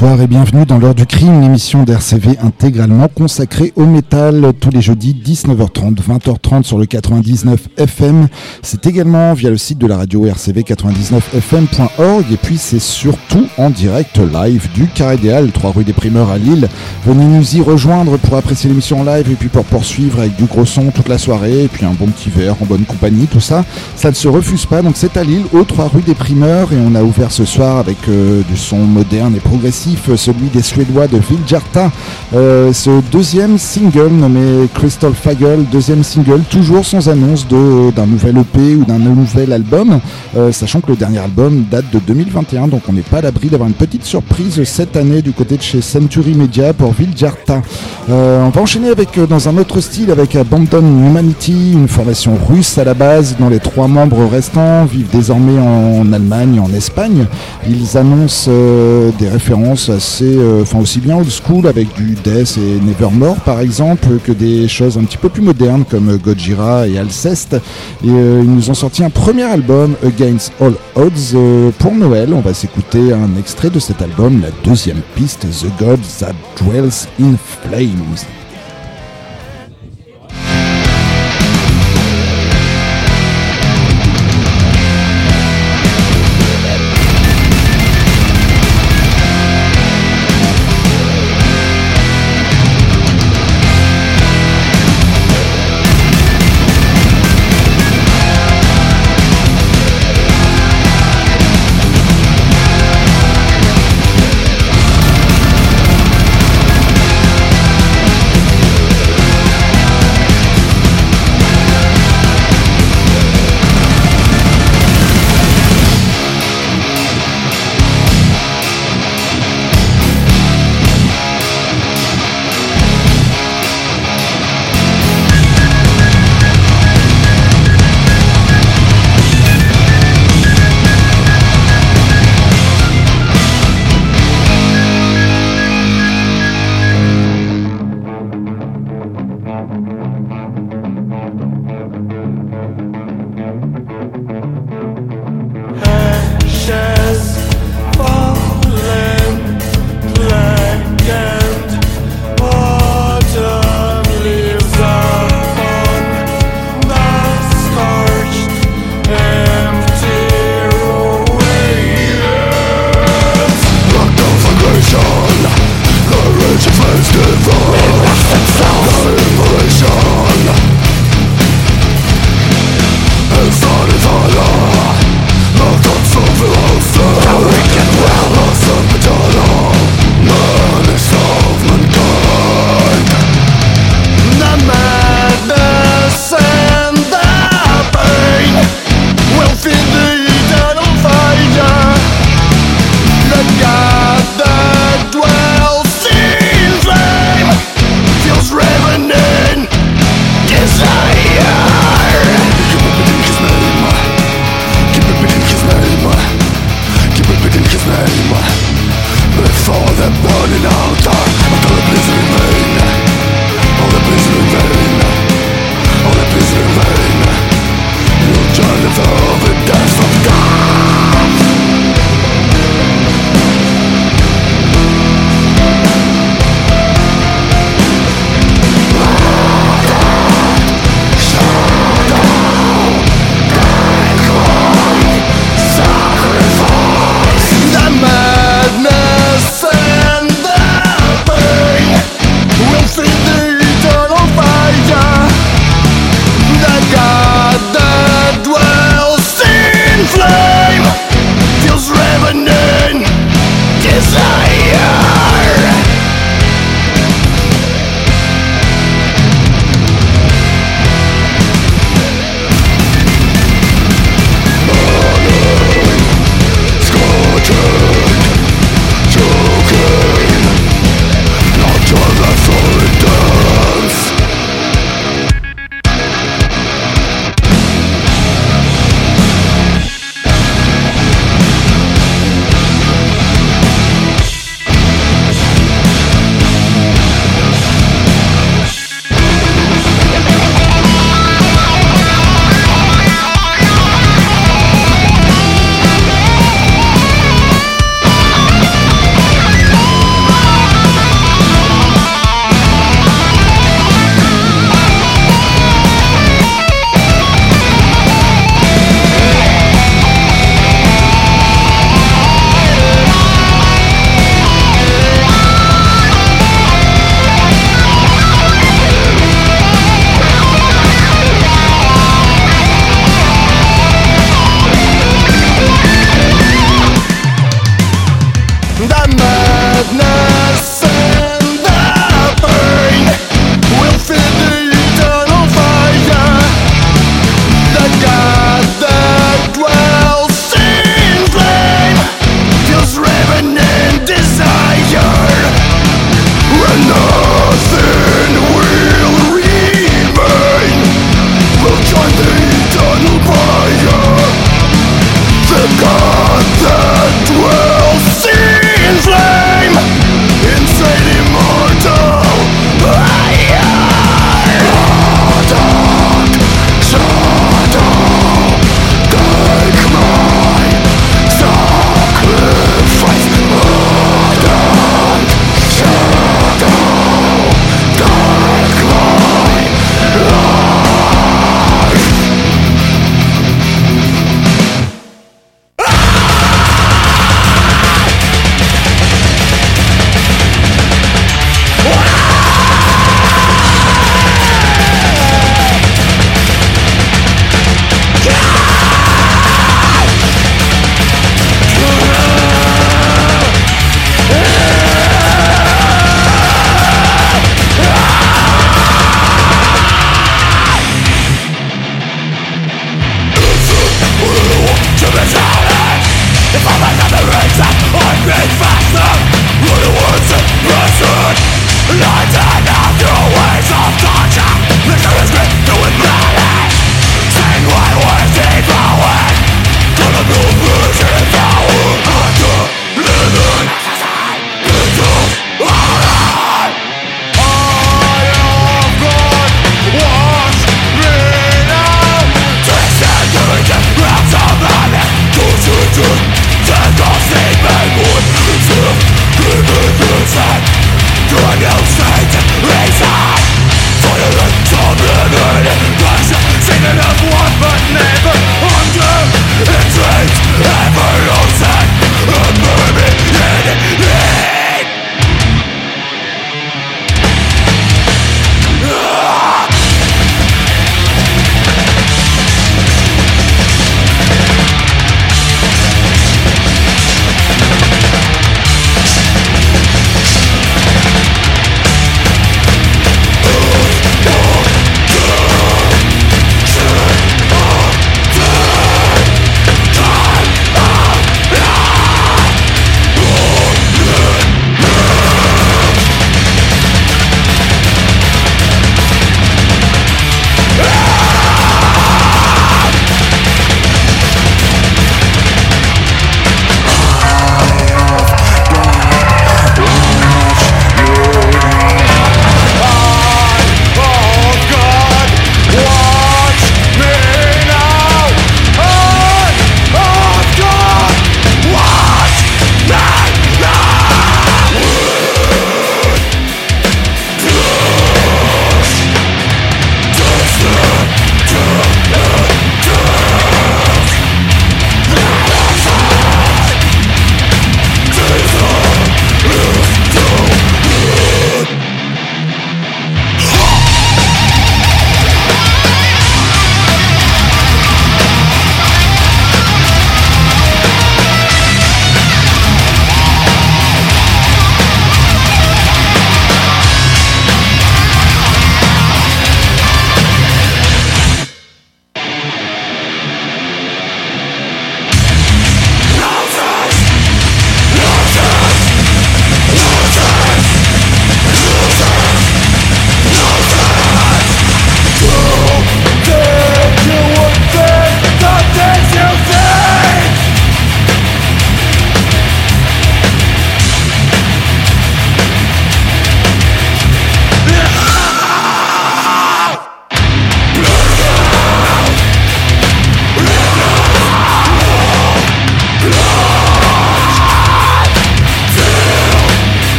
Bonsoir et bienvenue dans l'heure du crime, l'émission d'RCV intégralement consacrée au métal tous les jeudis 19h30, 20h30 sur le 99 FM. C'est également via le site de la radio rcv99fm.org et puis c'est surtout en direct live du Carré Idéal, 3 rue des Primeurs à Lille. Venez nous y rejoindre pour apprécier l'émission live et puis pour poursuivre avec du gros son toute la soirée et puis un bon petit verre en bonne compagnie, tout ça. Ça ne se refuse pas, donc c'est à Lille, au 3 rue des Primeurs et on a ouvert ce soir avec euh, du son moderne et progressif celui des Suédois de Viljarta. Euh, ce deuxième single nommé Crystal Fagel, deuxième single, toujours sans annonce d'un nouvel EP ou d'un nouvel album, euh, sachant que le dernier album date de 2021, donc on n'est pas à l'abri d'avoir une petite surprise cette année du côté de chez Century Media pour Viljarta. Euh, on va enchaîner avec dans un autre style avec Abandon Humanity, une formation russe à la base dont les trois membres restants vivent désormais en Allemagne en Espagne. Ils annoncent des références assez, euh, enfin aussi bien old school avec du Death et Nevermore par exemple, que des choses un petit peu plus modernes comme Gojira et Alceste. Euh, ils nous ont sorti un premier album, Against All Odds, euh, pour Noël. On va s'écouter un extrait de cet album, la deuxième piste, The God That Dwells in Flames.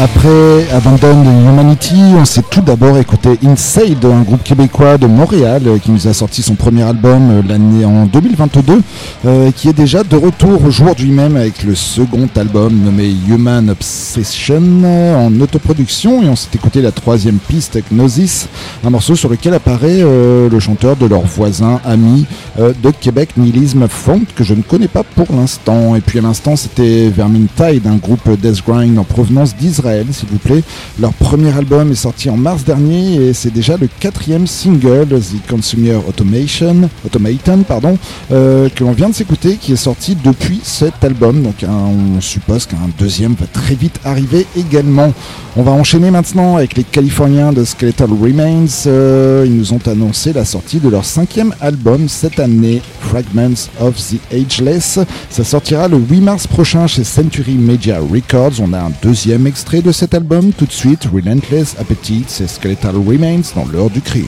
Après Abandon Humanity, on s'est tout d'abord écouté Inside, un groupe québécois de Montréal euh, qui nous a sorti son premier album euh, l'année en 2022, euh, qui est déjà de retour aujourd'hui même avec le second album nommé Human Obsession en autoproduction et on s'est écouté la troisième piste Gnosis, un morceau sur lequel apparaît le chanteur de leur voisin ami de Québec, Nihilism Front, que je ne connais pas pour l'instant. Et puis à l'instant c'était Vermintide, un groupe Death Grind en provenance d'Israël s'il vous plaît. Leur premier album est sorti en mars dernier et c'est déjà le quatrième single, The Consumer Automation, Automaton, pardon, euh, que l'on vient de s'écouter, qui est sorti depuis cet album. Donc on suppose qu'un deuxième va très vite arriver également. On va enchaîner maintenant avec les Californiens de Skeletal Remains. Euh, ils nous ont annoncé la sortie de leur cinquième album cette année, Fragments of the Ageless. Ça sortira le 8 mars prochain chez Century Media Records. On a un deuxième extrait de cet album, tout de suite, Relentless Appetite, et Skeletal Remains dans l'heure du crime.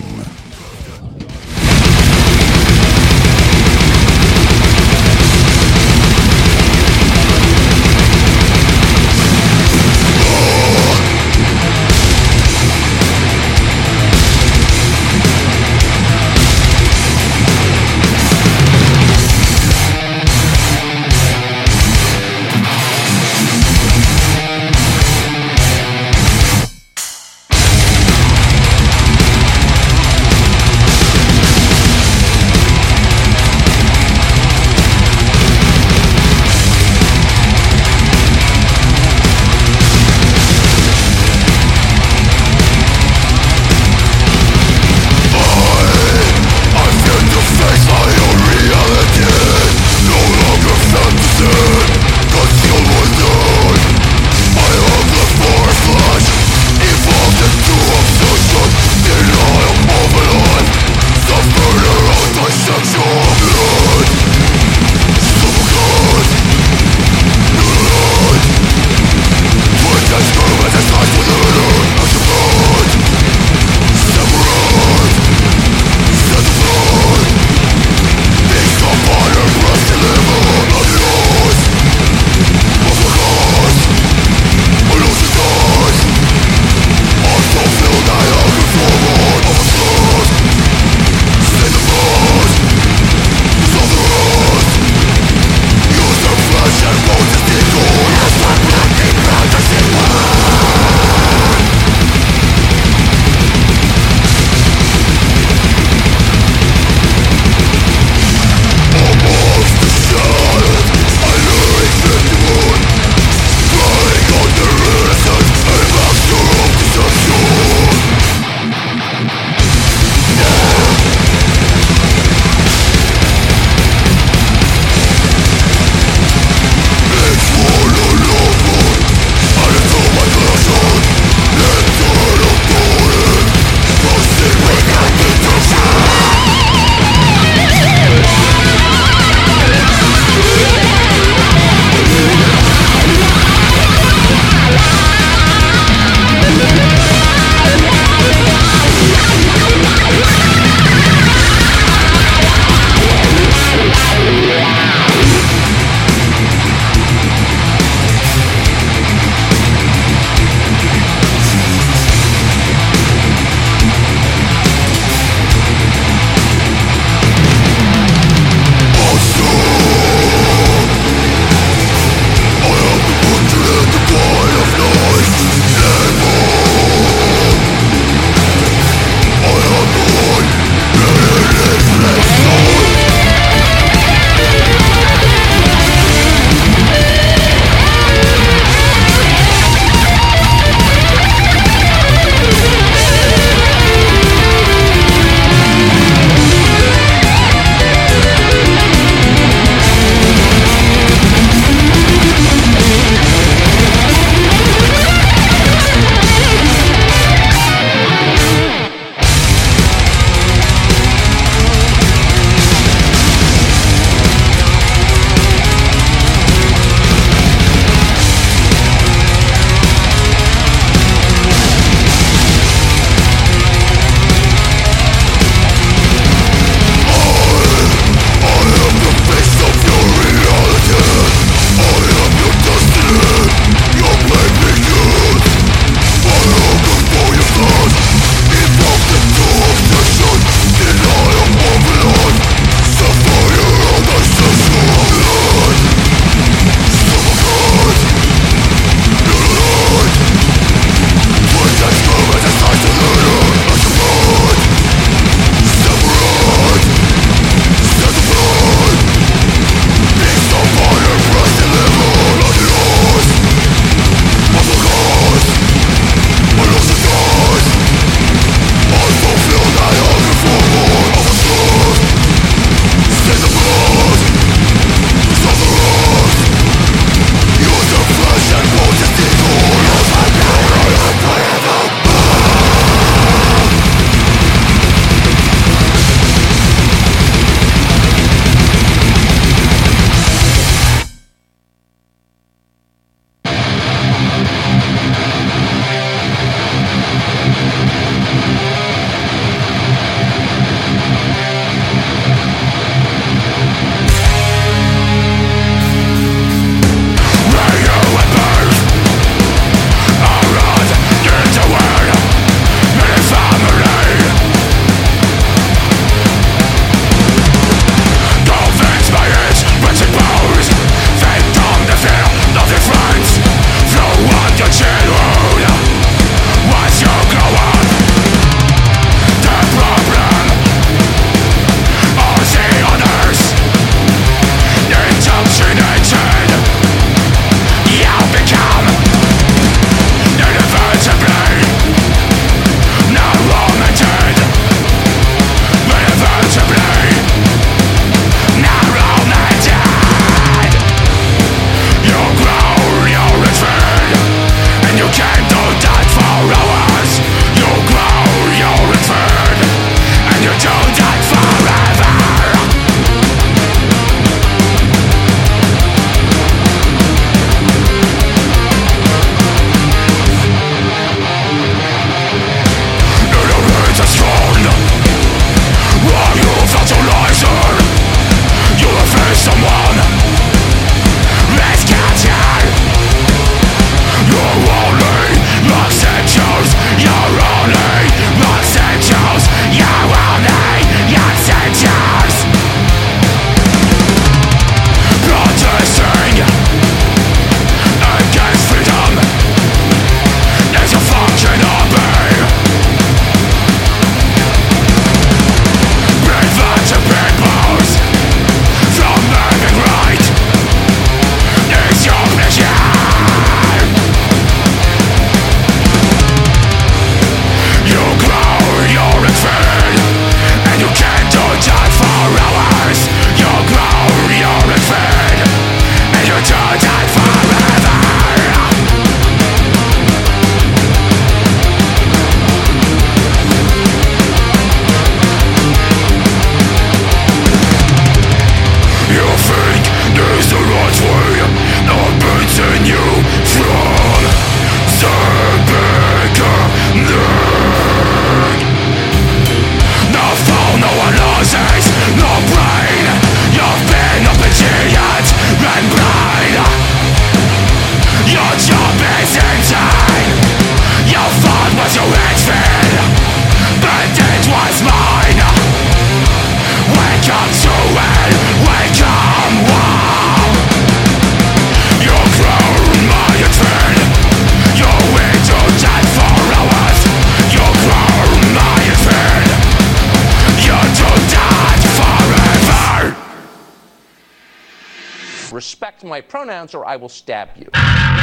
Respect my pronouns or I will stab you.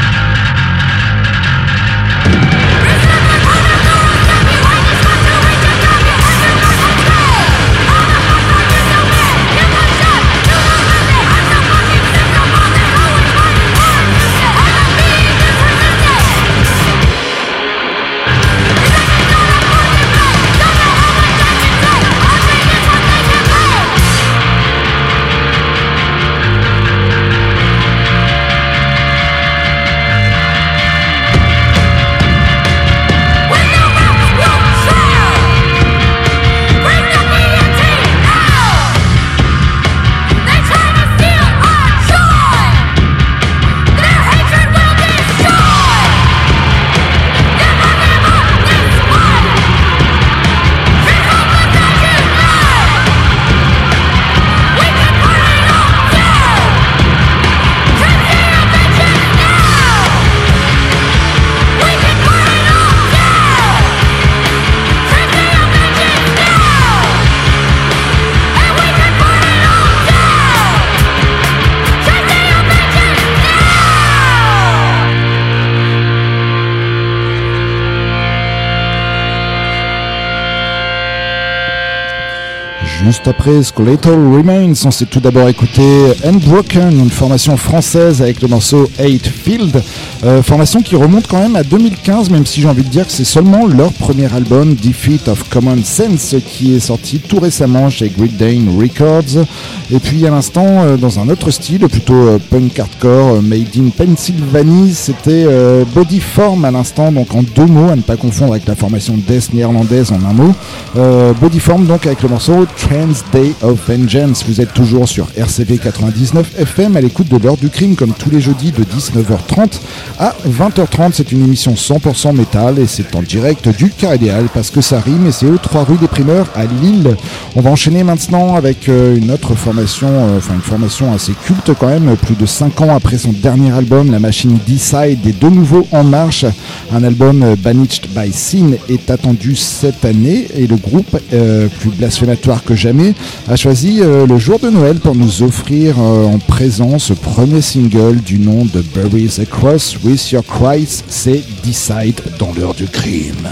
Juste après Skeletal Remains, on s'est tout d'abord écouté Unbroken, une formation française avec le morceau 8 Field. Euh, formation qui remonte quand même à 2015, même si j'ai envie de dire que c'est seulement leur premier album, Defeat of Common Sense, qui est sorti tout récemment chez Great Dane Records. Et puis à l'instant, euh, dans un autre style, plutôt euh, punk hardcore, made in Pennsylvanie, c'était Body Form à l'instant, donc en deux mots, à ne pas confondre avec la formation death néerlandaise en un mot. Body Form donc avec le morceau Day of Vengeance. Vous êtes toujours sur RCV 99 FM à l'écoute de l'heure du crime comme tous les jeudis de 19h30 à 20h30. C'est une émission 100% métal et c'est en direct du Car Idéal parce que ça rime et c'est eux 3 rue des Primeurs à Lille. On va enchaîner maintenant avec euh, une autre formation, euh, enfin une formation assez culte quand même, plus de 5 ans après son dernier album, La Machine Decide est de nouveau en marche. Un album euh, Banished by Sin est attendu cette année et le groupe plus blasphématoire que jamais a choisi le jour de Noël pour nous offrir en présent ce premier single du nom de Berries Across With Your Christ, c'est Decide dans l'heure du crime.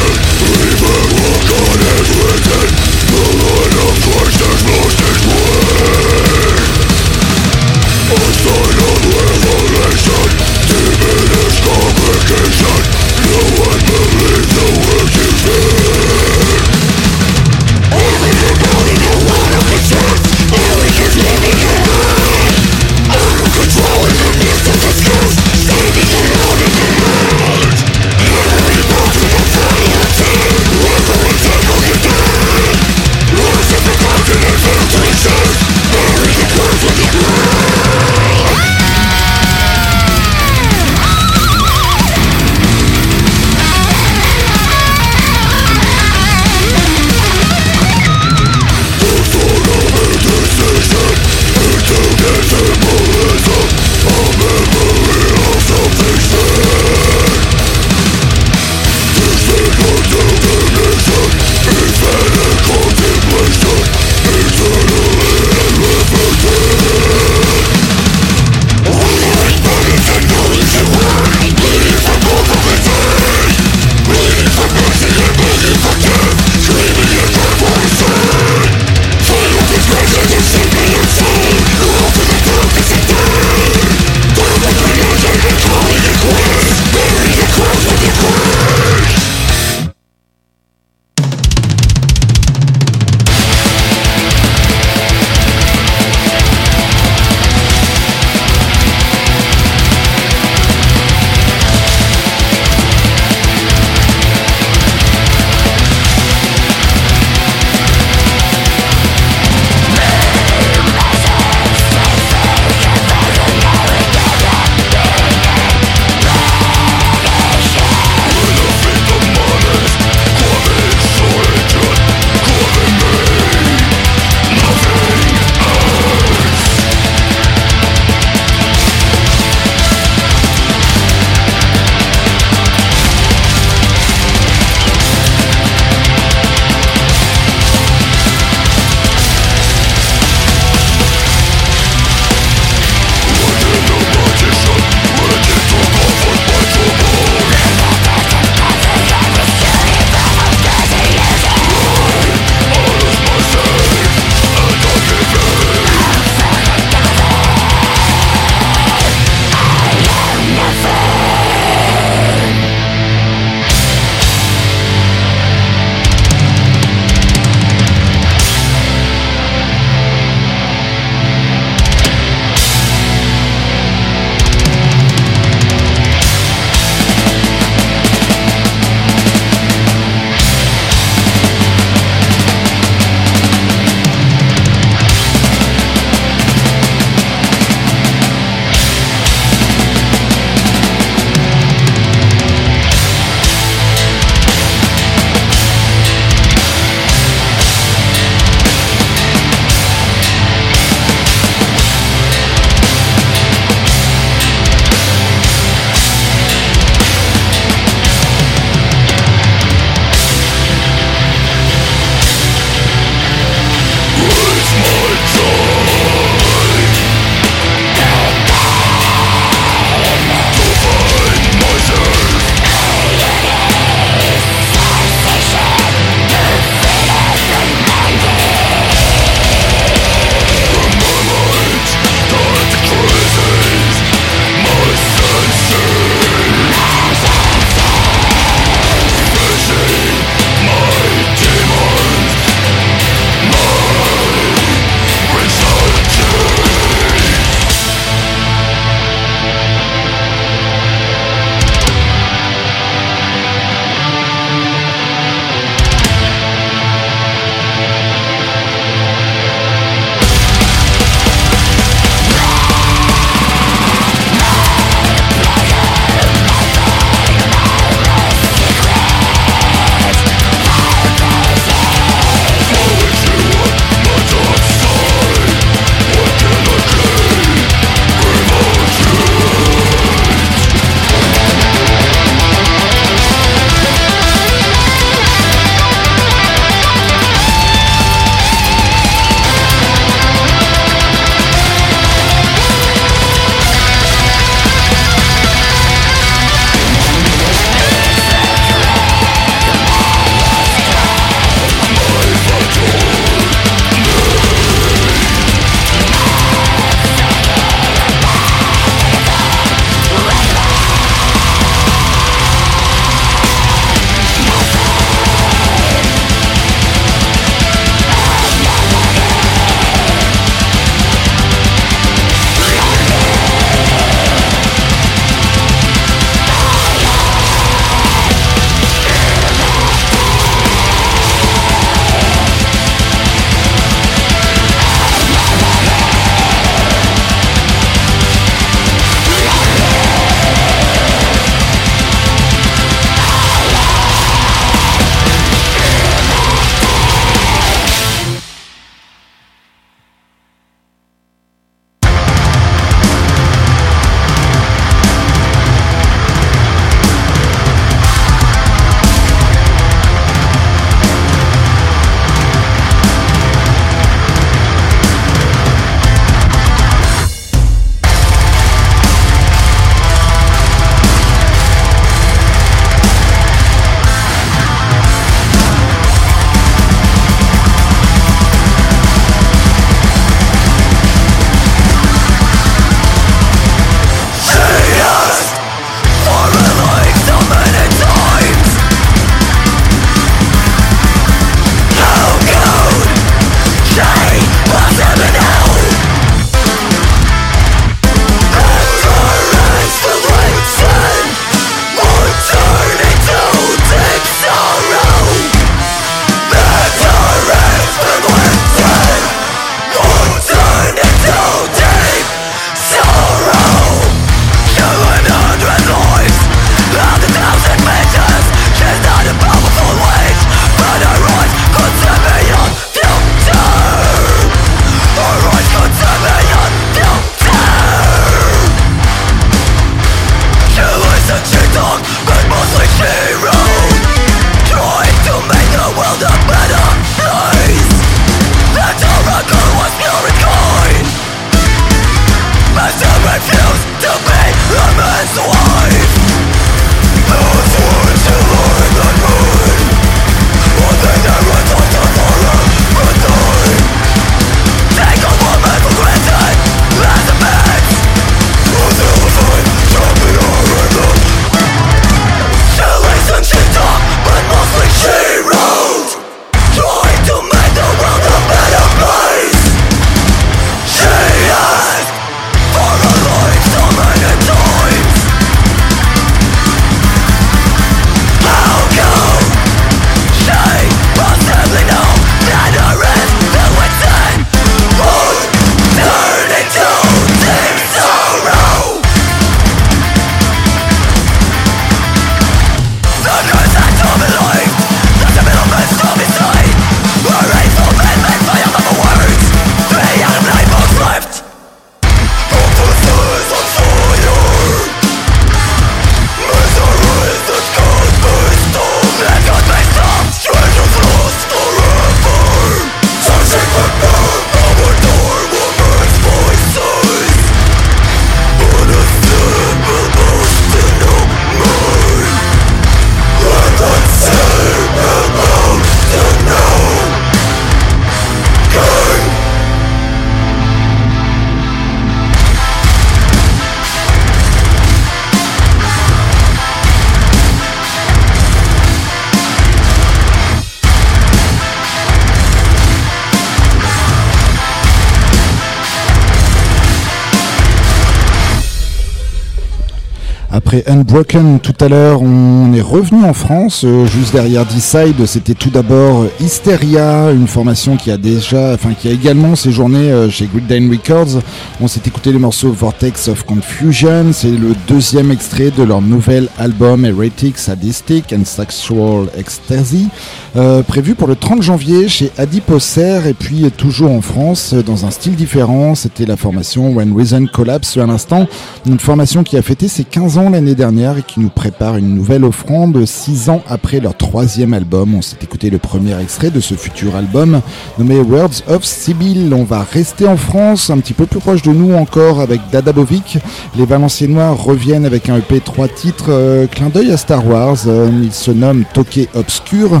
Unbroken tout à l'heure, on est revenu en France. Euh, juste derrière Decide, c'était tout d'abord Hysteria, une formation qui a déjà, enfin qui a également séjourné euh, chez Good Dane Records. On s'est écouté les morceaux Vortex of Confusion. C'est le deuxième extrait de leur nouvel album Heretic Sadistic and Sexual Ecstasy, euh, prévu pour le 30 janvier chez Adiposer et puis toujours en France dans un style différent. C'était la formation When Reason Collapse à l'instant, une formation qui a fêté ses 15 ans l'année dernière et qui nous prépare une nouvelle offrande six ans après leur troisième album. On s'est écouté le premier extrait de ce futur album nommé Words of Sibyl. On va rester en France, un petit peu plus proche de nous encore avec Dadabovic. Les Valenciennois reviennent avec un EP 3 titres, euh, clin d'œil à Star Wars. Euh, il se nomme Toqué Obscur.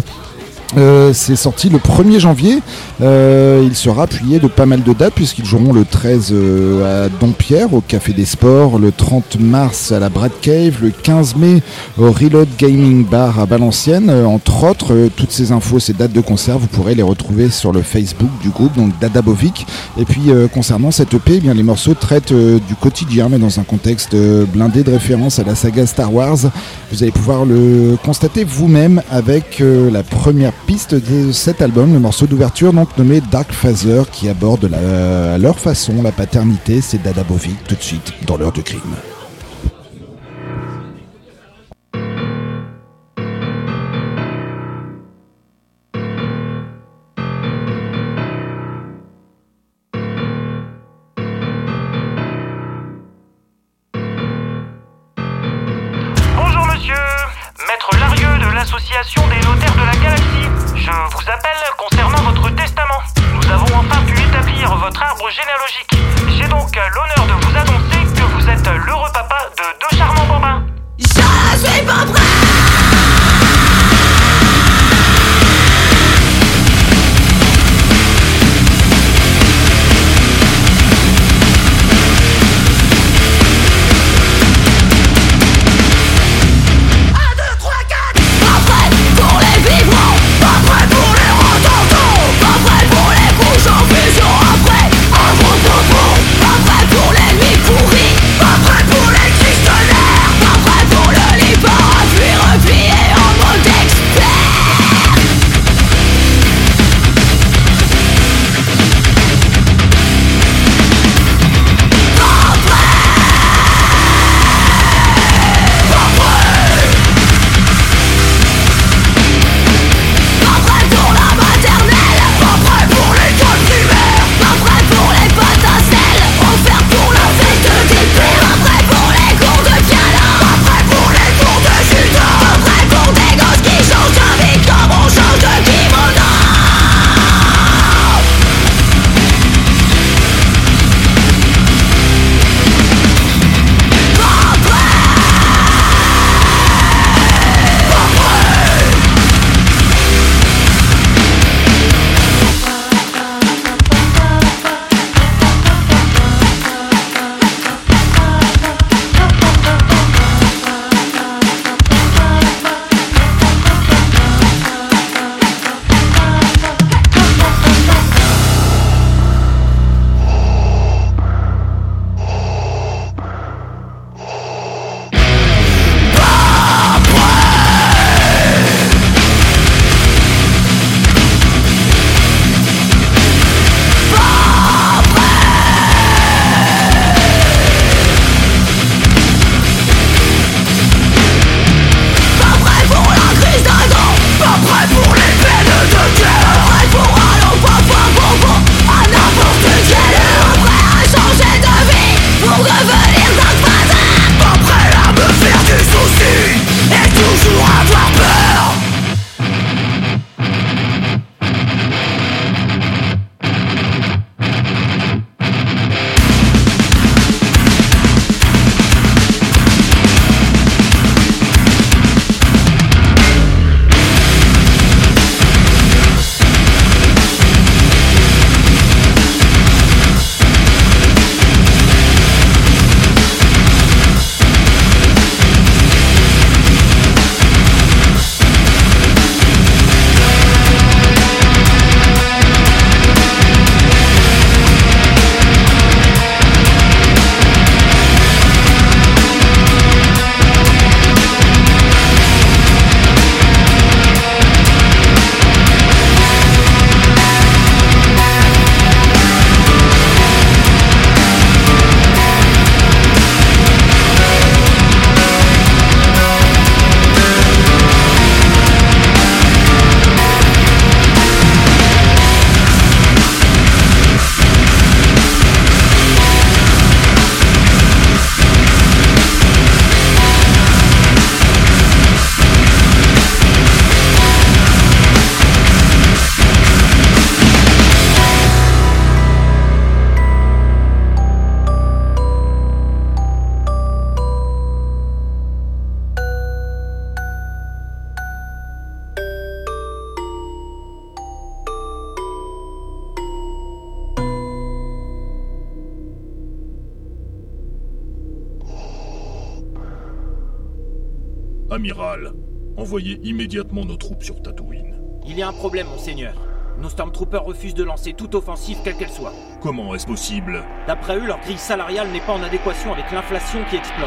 Euh, c'est sorti le 1er janvier. Euh, il sera appuyé de pas mal de dates puisqu'ils joueront le 13 euh, à Dompierre au Café des Sports, le 30 mars à la Brad Cave, le 15 mai au Reload Gaming Bar à Valenciennes. entre autres, toutes ces infos, ces dates de concert, vous pourrez les retrouver sur le Facebook du groupe, donc Dadabovic. Et puis concernant cette EP, eh bien, les morceaux traitent du quotidien mais dans un contexte blindé de référence à la saga Star Wars. Vous allez pouvoir le constater vous-même avec la première piste de cet album, le morceau d'ouverture donc nommé Dark Phaser qui aborde à leur façon la paternité, c'est Dada Bovic tout de suite dans l'heure du crime. Envoyez immédiatement nos troupes sur Tatooine. Il y a un problème, monseigneur. Nos Stormtroopers refusent de lancer toute offensive, quelle qu'elle soit. Comment est-ce possible? D'après eux, leur grille salariale n'est pas en adéquation avec l'inflation qui explose.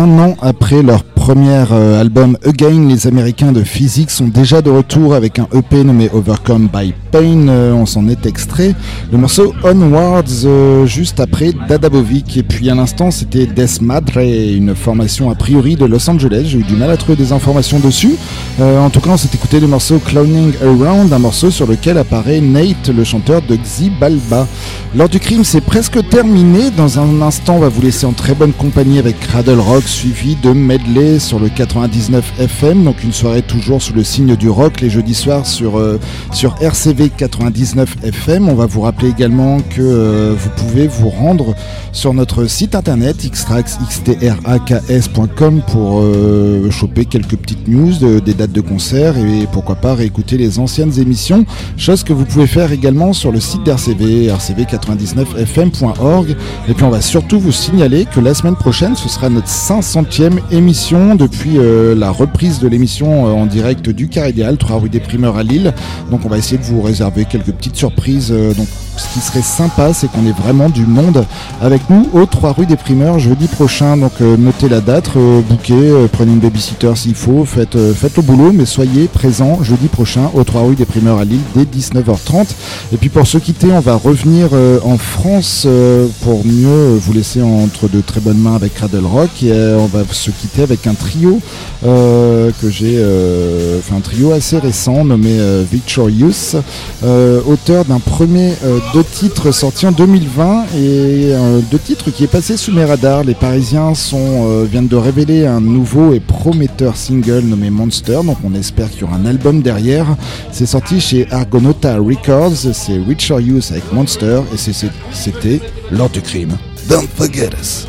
D'un an après leur premier euh, album Again, les Américains de Physique sont déjà de retour avec un EP nommé Overcome by Pain. Euh, on s'en est extrait. Le morceau Onwards, euh, juste après Dadabovic. Et puis à l'instant, c'était Death Madre, une formation a priori de Los Angeles. J'ai eu du mal à trouver des informations dessus. en tout cas, on s'est écouté le morceau Clowning Around, un morceau sur lequel apparaît Nate, le chanteur de Xibalba. L'heure du crime, c'est presque terminé. Dans un instant, on va vous laisser en très bonne compagnie avec Cradle Rock, suivi de medley sur le 99 FM, donc une soirée toujours sous le signe du rock les jeudis soirs sur, euh, sur RCV 99 FM. On va vous rappeler également que euh, vous pouvez vous rendre sur notre site internet xtrax.com pour euh, choper quelques petites news, des dates de concert et pourquoi pas réécouter les anciennes émissions, chose que vous pouvez faire également sur le site d'RCV, rcv99fm.org. Et puis on va surtout vous signaler que la semaine prochaine, ce sera notre 500e émission depuis euh, la reprise de l'émission euh, en direct du Car Idéal, 3 rue des Primeurs à Lille. Donc on va essayer de vous réserver quelques petites surprises. Euh, ce qui serait sympa, c'est qu'on ait vraiment du monde avec nous au 3 rue des Primeurs jeudi prochain. Donc notez la date, bouquez, prenez une babysitter s'il faut, faites, faites le boulot, mais soyez présents jeudi prochain au 3 rue des Primeurs à Lille dès 19h30. Et puis pour se quitter, on va revenir en France pour mieux vous laisser entre de très bonnes mains avec Cradle Rock. Et on va se quitter avec un trio euh, que j'ai euh, fait un trio assez récent nommé euh, Victorious, auteur d'un premier deux titres sortis en 2020 et deux titres qui est passé sous mes radars. Les Parisiens sont, viennent de révéler un nouveau et prometteur single nommé Monster, donc on espère qu'il y aura un album derrière. C'est sorti chez Argonauta Records, c'est Richard Youth avec Monster et c'était Lord du crime. Don't forget us.